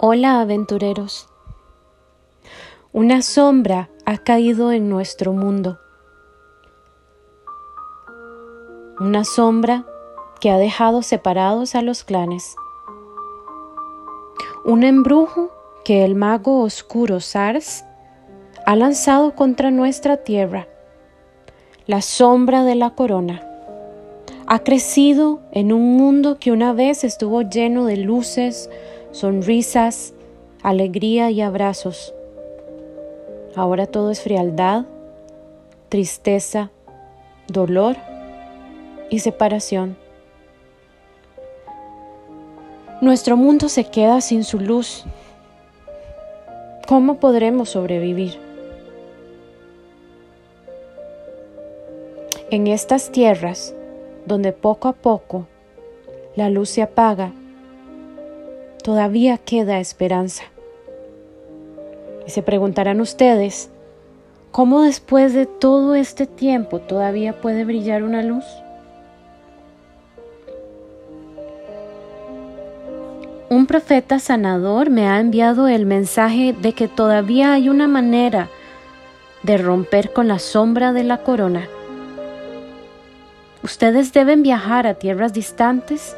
Hola aventureros. Una sombra ha caído en nuestro mundo. Una sombra que ha dejado separados a los clanes. Un embrujo que el mago oscuro Sars ha lanzado contra nuestra tierra. La sombra de la corona ha crecido en un mundo que una vez estuvo lleno de luces, sonrisas, alegría y abrazos. Ahora todo es frialdad, tristeza, dolor y separación. Nuestro mundo se queda sin su luz. ¿Cómo podremos sobrevivir? En estas tierras, donde poco a poco la luz se apaga, todavía queda esperanza. Y se preguntarán ustedes, ¿cómo después de todo este tiempo todavía puede brillar una luz? Un profeta sanador me ha enviado el mensaje de que todavía hay una manera de romper con la sombra de la corona. Ustedes deben viajar a tierras distantes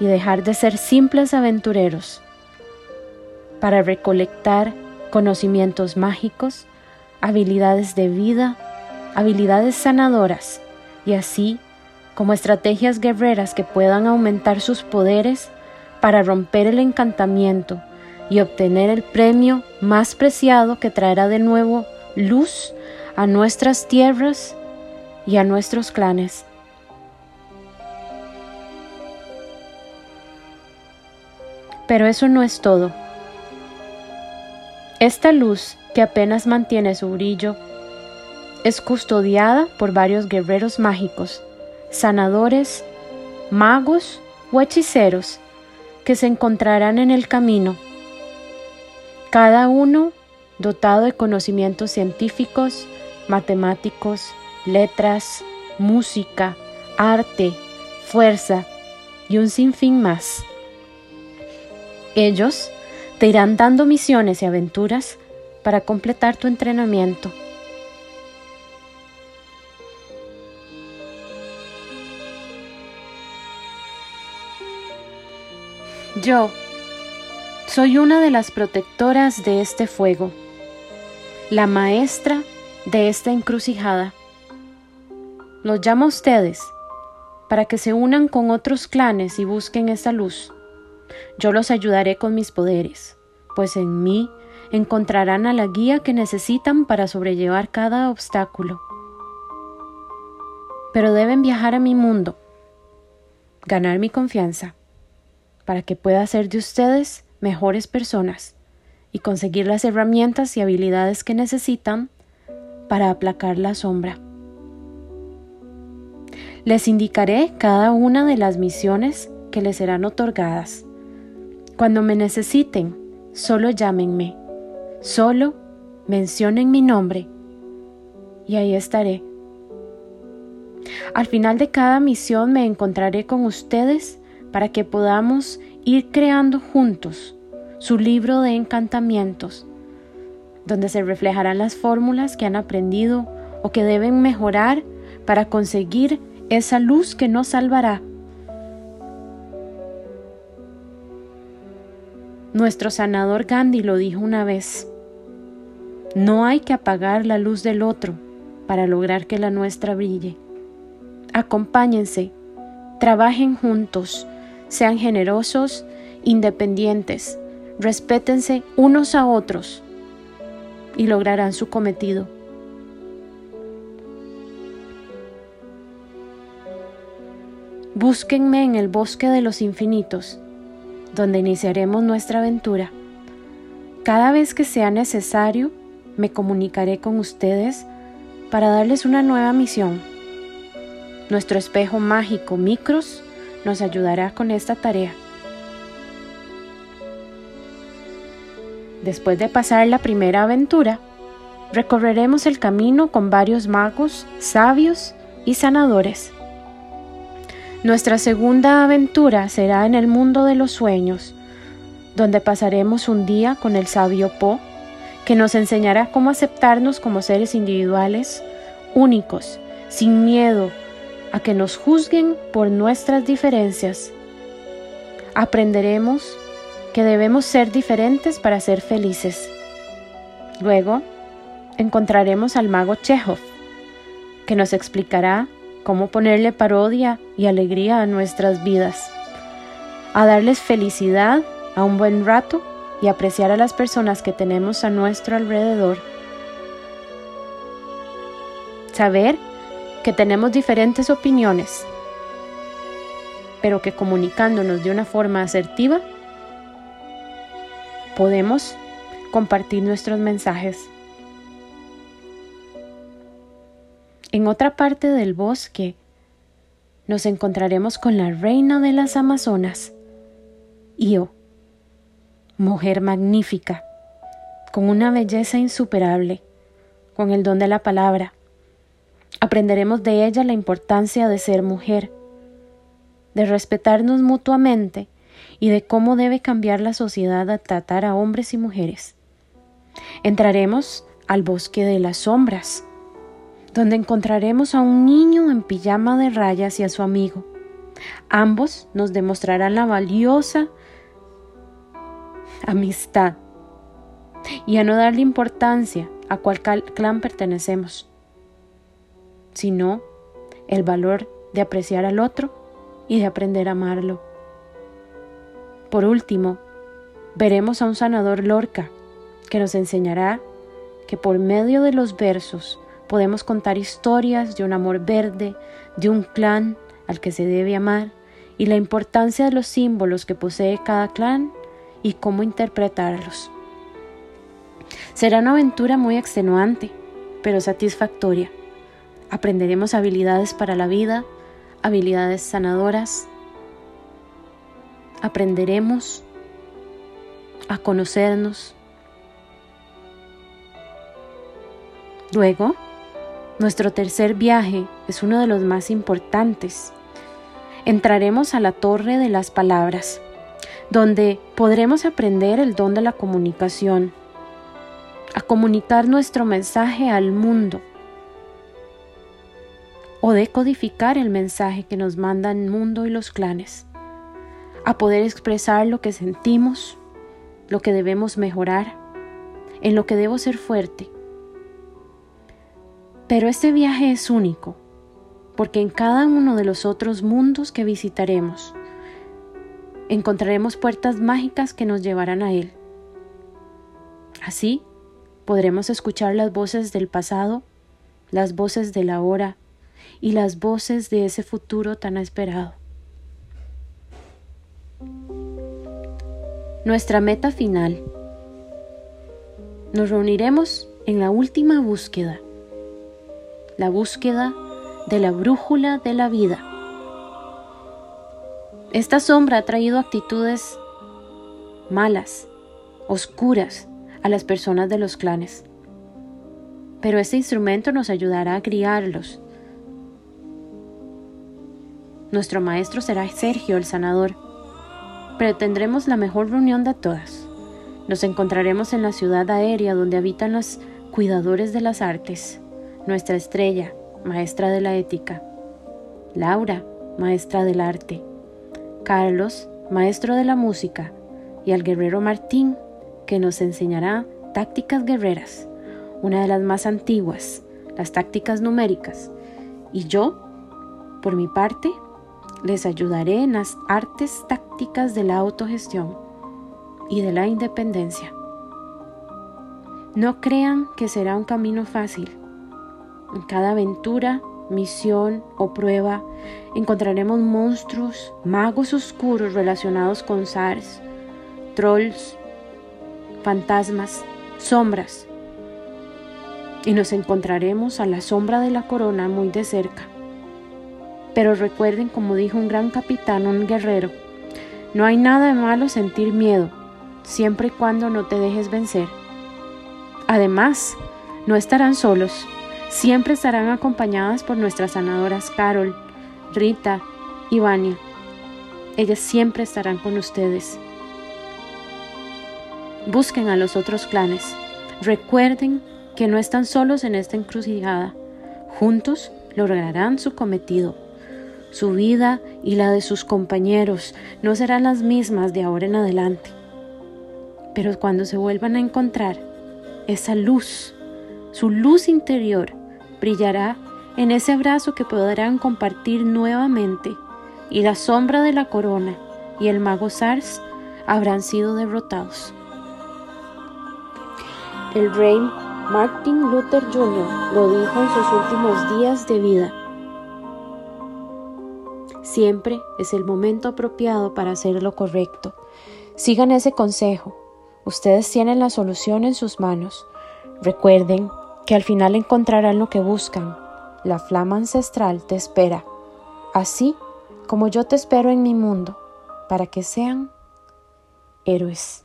y dejar de ser simples aventureros para recolectar conocimientos mágicos, habilidades de vida, habilidades sanadoras y así como estrategias guerreras que puedan aumentar sus poderes para romper el encantamiento y obtener el premio más preciado que traerá de nuevo luz a nuestras tierras y a nuestros clanes. Pero eso no es todo. Esta luz, que apenas mantiene su brillo, es custodiada por varios guerreros mágicos, sanadores, magos o hechiceros que se encontrarán en el camino, cada uno dotado de conocimientos científicos, matemáticos, letras, música, arte, fuerza y un sinfín más. Ellos te irán dando misiones y aventuras para completar tu entrenamiento. Yo soy una de las protectoras de este fuego, la maestra de esta encrucijada. Los llamo a ustedes para que se unan con otros clanes y busquen esta luz. Yo los ayudaré con mis poderes, pues en mí encontrarán a la guía que necesitan para sobrellevar cada obstáculo. Pero deben viajar a mi mundo, ganar mi confianza, para que pueda hacer de ustedes mejores personas y conseguir las herramientas y habilidades que necesitan para aplacar la sombra. Les indicaré cada una de las misiones que les serán otorgadas cuando me necesiten, solo llámenme, solo mencionen mi nombre. Y ahí estaré. Al final de cada misión me encontraré con ustedes para que podamos ir creando juntos su libro de encantamientos, donde se reflejarán las fórmulas que han aprendido o que deben mejorar para conseguir esa luz que nos salvará Nuestro sanador Gandhi lo dijo una vez. No hay que apagar la luz del otro para lograr que la nuestra brille. Acompáñense, trabajen juntos, sean generosos, independientes, respétense unos a otros y lograrán su cometido. Búsquenme en el bosque de los infinitos donde iniciaremos nuestra aventura. Cada vez que sea necesario, me comunicaré con ustedes para darles una nueva misión. Nuestro espejo mágico Micros nos ayudará con esta tarea. Después de pasar la primera aventura, recorreremos el camino con varios magos, sabios y sanadores. Nuestra segunda aventura será en el mundo de los sueños, donde pasaremos un día con el sabio Po, que nos enseñará cómo aceptarnos como seres individuales, únicos, sin miedo a que nos juzguen por nuestras diferencias. Aprenderemos que debemos ser diferentes para ser felices. Luego, encontraremos al mago Chekhov, que nos explicará cómo ponerle parodia y alegría a nuestras vidas, a darles felicidad a un buen rato y apreciar a las personas que tenemos a nuestro alrededor. Saber que tenemos diferentes opiniones, pero que comunicándonos de una forma asertiva, podemos compartir nuestros mensajes. En otra parte del bosque nos encontraremos con la reina de las Amazonas, Io mujer magnífica, con una belleza insuperable, con el don de la palabra. Aprenderemos de ella la importancia de ser mujer, de respetarnos mutuamente y de cómo debe cambiar la sociedad a tratar a hombres y mujeres. Entraremos al bosque de las sombras, donde encontraremos a un niño en pijama de rayas y a su amigo. Ambos nos demostrarán la valiosa amistad y a no darle importancia a cuál clan pertenecemos, sino el valor de apreciar al otro y de aprender a amarlo. Por último, veremos a un sanador Lorca que nos enseñará que por medio de los versos podemos contar historias de un amor verde, de un clan al que se debe amar y la importancia de los símbolos que posee cada clan y cómo interpretarlos. Será una aventura muy extenuante, pero satisfactoria. Aprenderemos habilidades para la vida, habilidades sanadoras. Aprenderemos a conocernos. Luego, nuestro tercer viaje es uno de los más importantes. Entraremos a la torre de las palabras donde podremos aprender el don de la comunicación, a comunicar nuestro mensaje al mundo o decodificar el mensaje que nos mandan el mundo y los clanes, a poder expresar lo que sentimos, lo que debemos mejorar, en lo que debo ser fuerte. Pero este viaje es único, porque en cada uno de los otros mundos que visitaremos, encontraremos puertas mágicas que nos llevarán a Él. Así podremos escuchar las voces del pasado, las voces de la hora y las voces de ese futuro tan esperado. Nuestra meta final. Nos reuniremos en la última búsqueda, la búsqueda de la brújula de la vida. Esta sombra ha traído actitudes malas, oscuras a las personas de los clanes. Pero este instrumento nos ayudará a criarlos. Nuestro maestro será Sergio el sanador, pero tendremos la mejor reunión de todas. Nos encontraremos en la ciudad aérea donde habitan los cuidadores de las artes, nuestra estrella, maestra de la ética, Laura, maestra del arte, Carlos, maestro de la música, y al guerrero Martín, que nos enseñará tácticas guerreras, una de las más antiguas, las tácticas numéricas, y yo, por mi parte, les ayudaré en las artes tácticas de la autogestión y de la independencia. No crean que será un camino fácil. En cada aventura misión o prueba, encontraremos monstruos, magos oscuros relacionados con SARS, trolls, fantasmas, sombras. Y nos encontraremos a la sombra de la corona muy de cerca. Pero recuerden, como dijo un gran capitán, un guerrero, no hay nada de malo sentir miedo, siempre y cuando no te dejes vencer. Además, no estarán solos siempre estarán acompañadas por nuestras sanadoras Carol, Rita y Vania. Ellas siempre estarán con ustedes. Busquen a los otros clanes. Recuerden que no están solos en esta encrucijada. Juntos lograrán su cometido. Su vida y la de sus compañeros no serán las mismas de ahora en adelante. Pero cuando se vuelvan a encontrar, esa luz, su luz interior, brillará en ese abrazo que podrán compartir nuevamente y la sombra de la corona y el mago Sars habrán sido derrotados. El rey Martin Luther Jr. lo dijo en sus últimos días de vida. Siempre es el momento apropiado para hacer lo correcto. Sigan ese consejo. Ustedes tienen la solución en sus manos. Recuerden que al final encontrarán lo que buscan. La flama ancestral te espera, así como yo te espero en mi mundo, para que sean héroes.